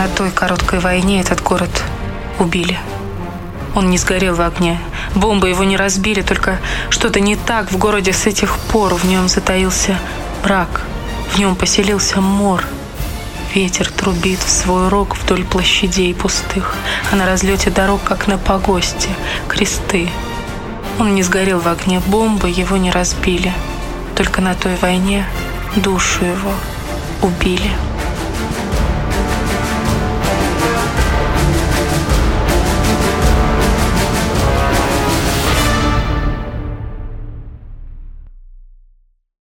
На той короткой войне этот город убили. Он не сгорел в огне. Бомбы его не разбили, только что-то не так в городе с этих пор. В нем затаился мрак, в нем поселился мор. Ветер трубит в свой рог вдоль площадей пустых, а на разлете дорог, как на погосте, кресты. Он не сгорел в огне, бомбы его не разбили. Только на той войне душу его убили.